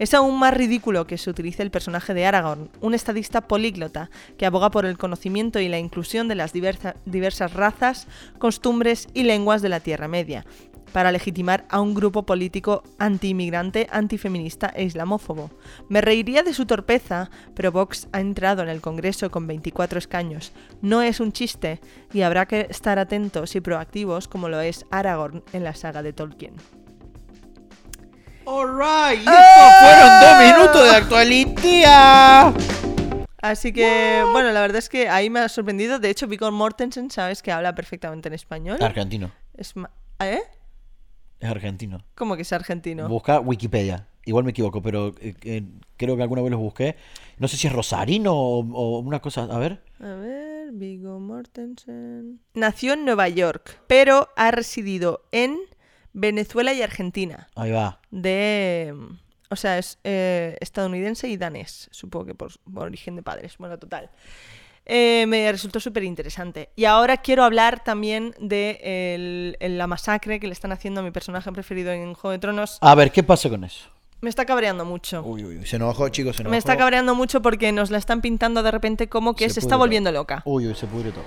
Es aún más ridículo que se utilice el personaje de Aragorn, un estadista políglota que aboga por el conocimiento y la inclusión de las diversa- diversas razas, costumbres y lenguas de la Tierra Media, para legitimar a un grupo político anti-inmigrante, antifeminista e islamófobo. Me reiría de su torpeza, pero Vox ha entrado en el Congreso con 24 escaños. No es un chiste y habrá que estar atentos y proactivos como lo es Aragorn en la saga de Tolkien. Alright, y estos fueron dos minutos de actualidad. Así que, bueno, la verdad es que ahí me ha sorprendido. De hecho, Viggo Mortensen, sabes que habla perfectamente en español. Argentino, Es ¿Eh? Es argentino. ¿Cómo que es argentino? Busca Wikipedia. Igual me equivoco, pero eh, eh, creo que alguna vez los busqué. No sé si es rosarino o, o una cosa. A ver. A ver, Viggo Mortensen. Nació en Nueva York, pero ha residido en Venezuela y Argentina. Ahí va. De. O sea, es eh, estadounidense y danés, supongo que por, por origen de padres. Bueno, total. Eh, me resultó súper interesante. Y ahora quiero hablar también de el- el- la masacre que le están haciendo a mi personaje preferido en Juego de Tronos. A ver, ¿qué pasa con eso? Me está cabreando mucho. Uy, uy, uy. Se enojó, chicos, se enojó. Me está cabreando mucho porque nos la están pintando de repente como que se, Se está volviendo todo. loca. Uy, uy, se pudre todo.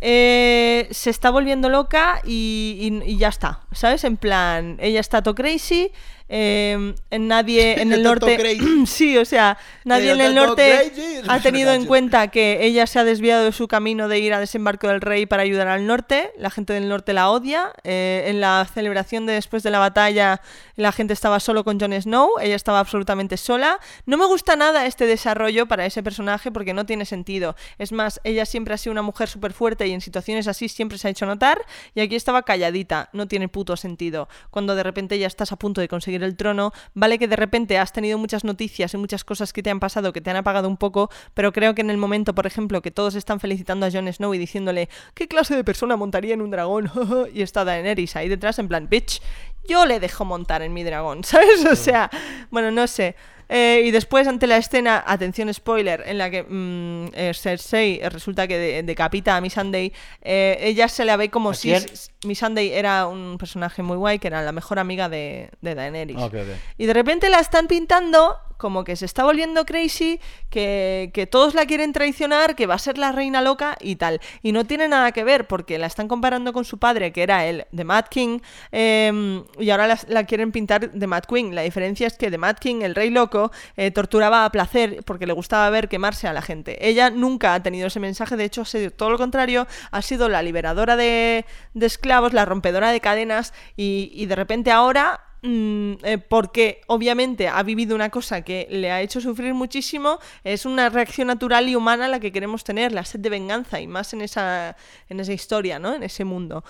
Eh, se está volviendo loca y, y- y ya está, ¿sabes? En plan, ella está to crazy, eh, en nadie en el norte... sí, o sea, nadie en el norte ha tenido en cuenta que ella se ha desviado de su camino de ir a desembarco del rey para ayudar al norte, la gente del norte la odia, eh, en la celebración de después de la batalla la gente estaba solo con Jon Snow, ella estaba absolutamente sola. No me gusta nada este desarrollo para ese personaje porque no tiene sentido. Es más, ella siempre ha sido una mujer súper fuerte y en situaciones así siempre se ha hecho notar y aquí estaba calladita, no tiene puto sentido. Cuando de repente ya estás a punto de conseguir el trono, vale que de repente has tenido muchas noticias y muchas cosas que te han pasado que te han apagado un poco, pero creo que en el momento, por ejemplo, que todos están felicitando a Jon Snow y diciéndole ¿qué clase de persona montaría en un dragón? y está Daenerys ahí detrás en plan, bitch, yo le dejo montar en mi dragón, ¿sabes? O sea, bueno, no sé. Eh, y después, ante la escena, atención spoiler, en la que mm, eh, Cersei resulta que de- decapita a Missandei, eh, ella se la ve como ¿A si quién? s- Missandei era un personaje muy guay, que era la mejor amiga de, de Daenerys. Ok. Y de repente la están pintando como que se está volviendo crazy, que, que todos la quieren traicionar, que va a ser la reina loca y tal. Y no tiene nada que ver porque la están comparando con su padre, que era el de Mad King, em, y ahora la, quieren pintar de Mad Queen. La diferencia es que de Mad King, el rey loco, eh, torturaba a placer porque le gustaba ver quemarse a la gente. Ella nunca ha tenido ese mensaje, de hecho ha sido todo lo contrario, ha sido la liberadora de, de esclavos, la rompedora de cadenas y de repente ahora mm, eh, porque obviamente ha vivido una cosa que le ha hecho sufrir muchísimo, es una reacción natural y humana la que queremos tener, la sed de venganza y más en esa, en esa historia, ¿no? En ese mundo.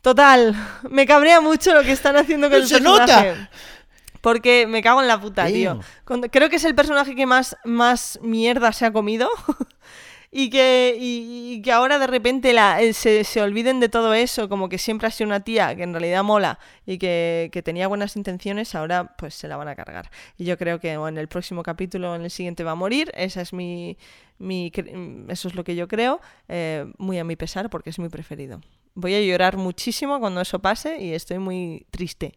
Total, me cabrea mucho lo que están haciendo con el ¡Se personaje. nota! Porque me cago en la puta, Damn. tío. Creo que es el personaje que más, más mierda se ha comido. y, que, y, y que ahora de repente la, eh, se, se olviden de todo eso, como que siempre ha sido una tía que en realidad mola y que, que tenía buenas intenciones, ahora pues se la van a cargar. Y yo creo que en el próximo capítulo en el siguiente va a morir. Esa es mi, mi cre- eso es lo que yo creo, eh, muy a mi pesar porque es mi preferido. Voy a llorar muchísimo cuando eso pase y estoy muy triste.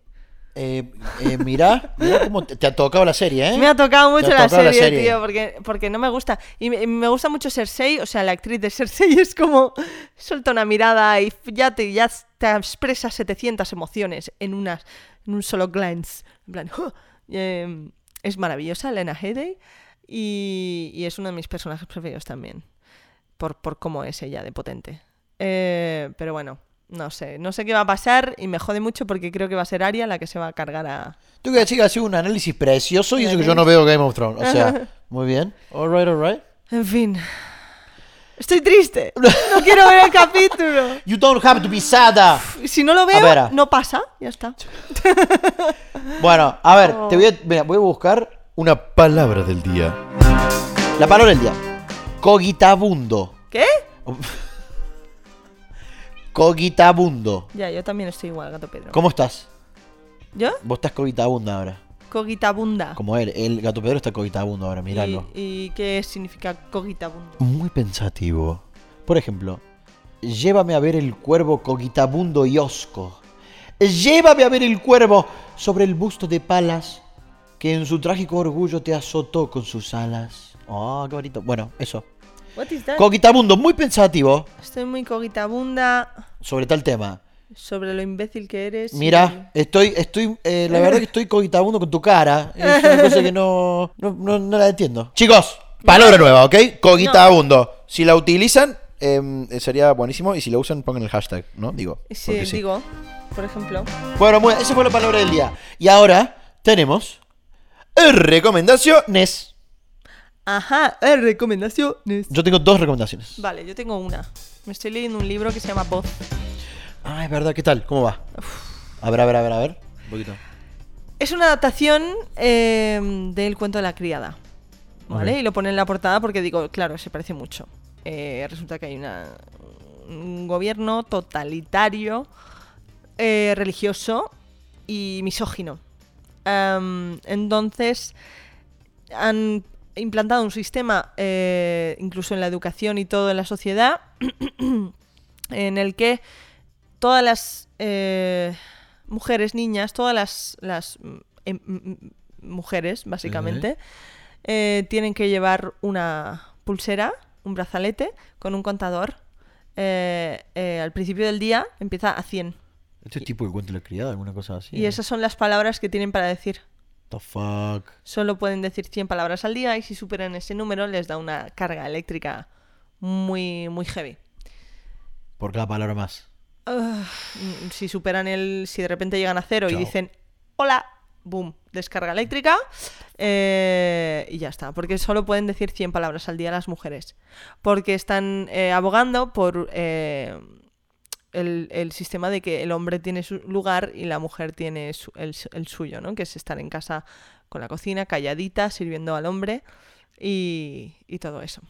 Eh, eh, mira, mira cómo te, te ha tocado la serie, ¿eh? Me ha tocado mucho la serie, la serie. tío, porque, porque no me gusta. Y me, me gusta mucho Cersei, o sea, la actriz de Cersei es como suelta una mirada y ya te, ya te expresa 700 emociones en, unas, en un solo glance. En plan, ¡oh! Eh, es maravillosa, Lena Headey, y, y es uno de mis personajes preferidos también, por, por cómo es ella de potente. Eh, pero bueno, no sé, no sé qué va a pasar y me jode mucho porque creo que va a ser Arya la que se va a cargar a... Tú que que ha sido un análisis precioso y eso que yo no veo Game of Thrones. O sea, muy bien. Alright, alright. En fin. Estoy triste. No quiero ver el capítulo. You don't have to be sad. Si no lo ver. veo, no pasa. Ya está. Bueno, a ver, te voy a, mira, voy a buscar una palabra del día. La palabra del día. Cogitabundo. ¿Qué? Cogitabundo. Ya, yo también estoy igual, gato Pedro. ¿Cómo estás? ¿Yo? Vos estás cogitabunda ahora. Cogitabunda. Como él. El gato Pedro está cogitabundo ahora, míralo. ¿Y, y qué significa cogitabunda? Muy pensativo. Por ejemplo, llévame a ver el cuervo cogitabundo y osco. Llévame a ver el cuervo sobre el busto de palas que en su trágico orgullo te azotó con sus alas. Oh, qué bonito. Bueno, eso. What is that? Cogitabundo, muy pensativo Estoy muy cogitabunda sobre tal tema. sobre lo imbécil que eres. y- Mira, estoy, estoy, eh, la verdad que estoy cogitabundo con tu cara. Es una cosa que no, no, no- no la entiendo. Chicos, palabra nueva, ¿ok? Cogitabundo. Si la utilizan, em, sería buenísimo. Y si la usan, pongan el hashtag, ¿no? Digo. Sí, digo, por ejemplo. Bueno, muy- esa fue la palabra del día. Y ahora tenemos recomendaciones. Ajá, eh, recomendaciones. Yo tengo dos recomendaciones. Vale, yo tengo una. Me estoy leyendo un libro que se llama Voz. Ah, es verdad, ¿qué tal? ¿Cómo va? A ver, a ver, a ver, a ver. Un poquito. Es una adaptación eh, del cuento de la criada. ¿Vale? Y lo pone en la portada porque digo, claro, se parece mucho. Eh, resulta que hay una, un gobierno totalitario, eh, religioso y misógino. Am, entonces, han implantado un sistema, eh, incluso en la educación y todo en la sociedad, en el que todas las eh, mujeres, niñas, todas las, las mm, em- m- mujeres, básicamente, eh, tienen que llevar una pulsera, un brazalete, con un contador. Al principio del día empieza a 100. ¿Este tipo de cuento la criada? ¿Alguna cosa así? Y esas son las palabras que tienen para decir. The fuck. Solo pueden decir 100 palabras al día y si superan ese número les da una carga eléctrica muy, muy heavy. Por cada palabra más. Si superan el. Si de repente llegan a cero Chao. y dicen hola, boom, descarga eléctrica. eh, y ya está. Porque solo pueden decir 100 palabras al día las mujeres. Porque están eh, abogando por eh, el, el sistema de que el hombre tiene su lugar y la mujer tiene su- el, el suyo, ¿no? Que es estar en casa con la cocina, calladita, sirviendo al hombre y, y todo eso.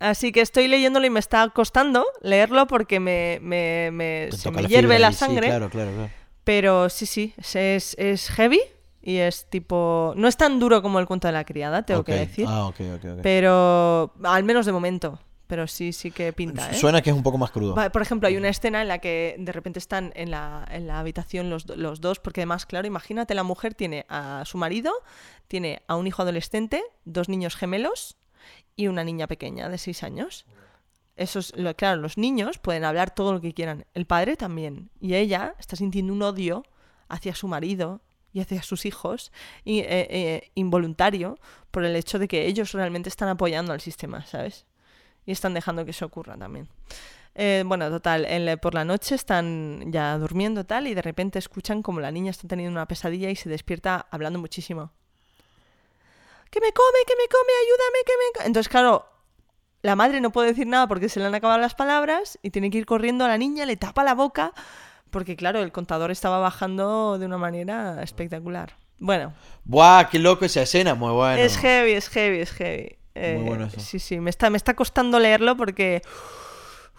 Así que estoy leyéndolo y me está costando leerlo porque me, me, me- se la hierve la sí, sangre. claro, claro, claro. Pero sí, sí, es, es, heavy y es tipo... No es tan duro como el cuento de la criada, tengo que decir. Ah. Pero al menos de momento. Pero sí, sí que pinta, ¿eh? Suena que es un poco más crudo. Por ejemplo, hay una escena en la que de repente están en la, en la habitación los, los dos, porque además, claro, imagínate, la mujer tiene a su marido, tiene a un hijo adolescente, dos niños gemelos y una niña pequeña de seis años. Eso es, lo, claro, los niños pueden hablar todo lo que quieran, el padre también, y ella está sintiendo un odio hacia su marido y hacia sus hijos y, eh, eh, involuntario por el hecho de que ellos realmente están apoyando al sistema, ¿sabes? Y están dejando que eso ocurra también. Eh, bueno, total, en por la noche están ya durmiendo tal y de repente escuchan como la niña está teniendo una pesadilla y se despierta hablando muchísimo. ¡Que me come, que me come, ayúdame, que me... co-". Entonces, claro, la madre no puede decir nada porque se le han acabado las palabras y tiene que ir corriendo a la niña, le tapa la boca porque, claro, el contador estaba bajando de una manera espectacular. Bueno, Buah, qué loco esa escena, muy bueno. es heavy, es heavy, es heavy. Eh, bueno eso. Sí, sí, me está, me está costando leerlo porque...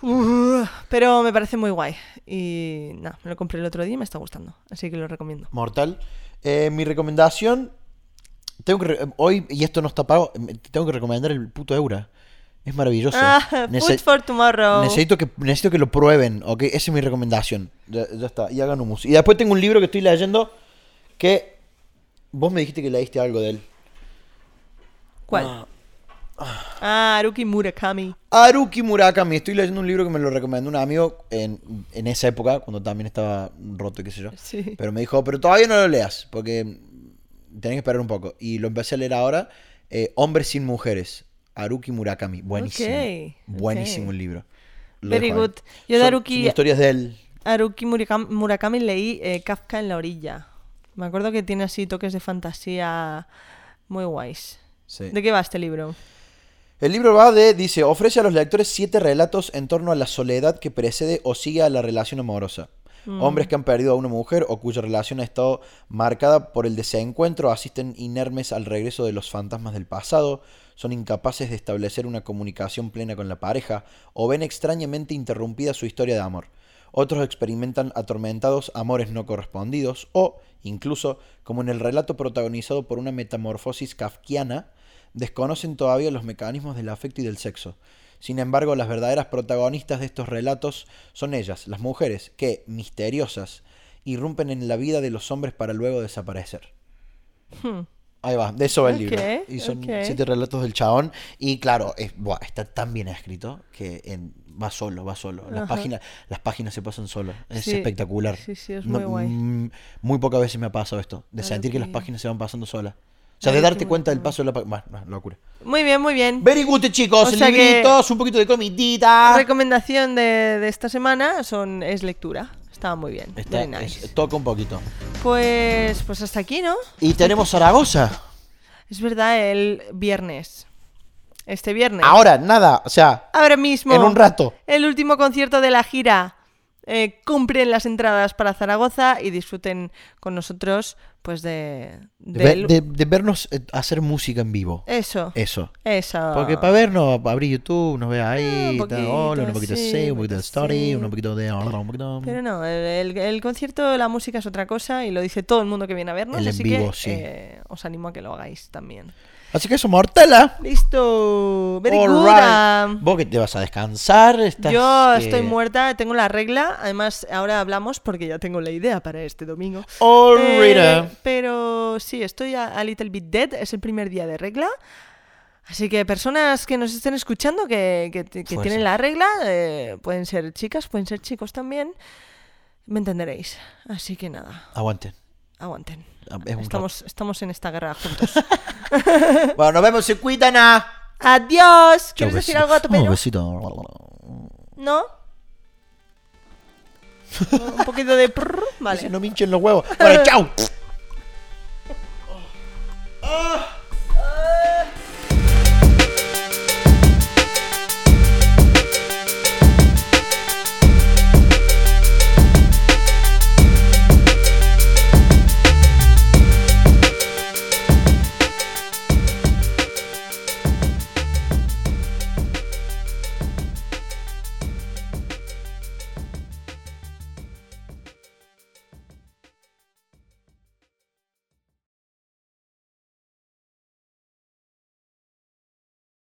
Uh, pero me parece muy guay. Y nada, me lo compré el otro día y me está gustando. Así que lo recomiendo. Mortal. Eh, mi recomendación. Tengo que re- hoy, y esto no está pago, tengo que recomendar el puto Eura. Es maravilloso. Ah, Nece- food for tomorrow. necesito, que, necesito que lo prueben, ¿ok? Esa es mi recomendación. Ya, ya está. Y hagan humus. Y después tengo un libro que estoy leyendo que. Vos me dijiste que leíste algo de él. ¿Cuál? Ah, Haruki Murakami. Haruki Murakami. Estoy leyendo un libro que me lo recomendó un amigo en, en esa época, cuando también estaba roto, qué sé yo. Sí. Pero me dijo, pero todavía no lo leas, porque tenés que esperar un poco. Y lo empecé a leer ahora. eh, Hombres sin mujeres. Haruki Murakami. Buenísimo. Buenísimo ok. el libro. Lo Very good. Yo de Son- Haruki- son historias de él. Haruki Murakami, Murakami leí eh, Kafka en la orilla. Me acuerdo que tiene así toques de fantasía muy guays. Sí. ¿De qué va este libro? El libro va de, dice, ofrece a los lectores siete relatos en torno a la soledad que precede o sigue a la relación amorosa. Hombres que han perdido a una mujer o cuya relación ha estado marcada por el desencuentro asisten inermes al regreso de los fantasmas del pasado, son incapaces de establecer una comunicación plena con la pareja o ven extrañamente interrumpida su historia de amor. Otros experimentan atormentados amores no correspondidos o, incluso, como en el relato protagonizado por una metamorfosis kafkiana, desconocen todavía los mecanismos del afecto y del sexo. Sin embargo, las verdaderas protagonistas de estos relatos son ellas, las mujeres, que, misteriosas, irrumpen en la vida de los hombres para luego desaparecer. Hmm. Ahí va, de eso va el Ok, libro. Y son siete relatos del chabón. Y claro, es, buah, está tan bien escrito que en- va solo, va solo. Las, Ajá. páginas, las páginas se pasan solo. Es Sí, espectacular. sí, sí, es No- muy guay. mm, muy pocas veces me ha pasado esto. De Claro sentir que las páginas se van pasando solas. O sea, de darte cuenta del paso de la. Bueno, locura. Muy bien, muy bien. Very good, chicos. O sea que- un poquito de comidita. Recomendación de, de esta semana son, es lectura. Estaba muy bien. Está- Very nice. es- toca un poquito. Pues, pues hasta aquí, ¿no? Y tenemos Zaragoza. Es verdad, el viernes. Este viernes. Ahora, nada. O sea, Ahora mismo. en un rato. El último concierto de la gira. Eh, compren las entradas para Zaragoza y disfruten con nosotros, pues de. De, del- de- de vernos eh, hacer música en vivo. Eso. Eso. Eso. Porque para vernos, abrir YouTube, nos ve Ah, ahí, un tal, poquito, hola, un poquito sí, de un un poquito de story, sí. un poquito de... un poquito- Pero no, el, el- el concierto, la música es otra cosa y lo dice todo el mundo que viene a vernos. El en así vivo, que sí. eh, os animo a que lo hagáis también. Así que eso, Mortela. Listo. Very good. right. um, Vos que te vas a descansar, estás... Yo eh, estoy muerta, tengo la regla. Además, ahora hablamos porque ya tengo la idea para este domingo. All Eh, pero sí, estoy a, a little bit dead. Es el primer día de regla. Así que personas que nos estén escuchando que, que- que Fuerza. tienen la regla, eh, pueden ser chicas, pueden ser chicos también. Me entenderéis. Así que nada, Aguante aguanten. Ah, estamos, en esta guerra juntos. bueno, nos vemos, se cuidan. A... Adiós. ¿Quieres decir algo a tu oh, Pedro? Un besito. ¿No? Un poquito de... Prrr? Vale. No me hinchen los huevos. Bueno, chao. Oh. Oh.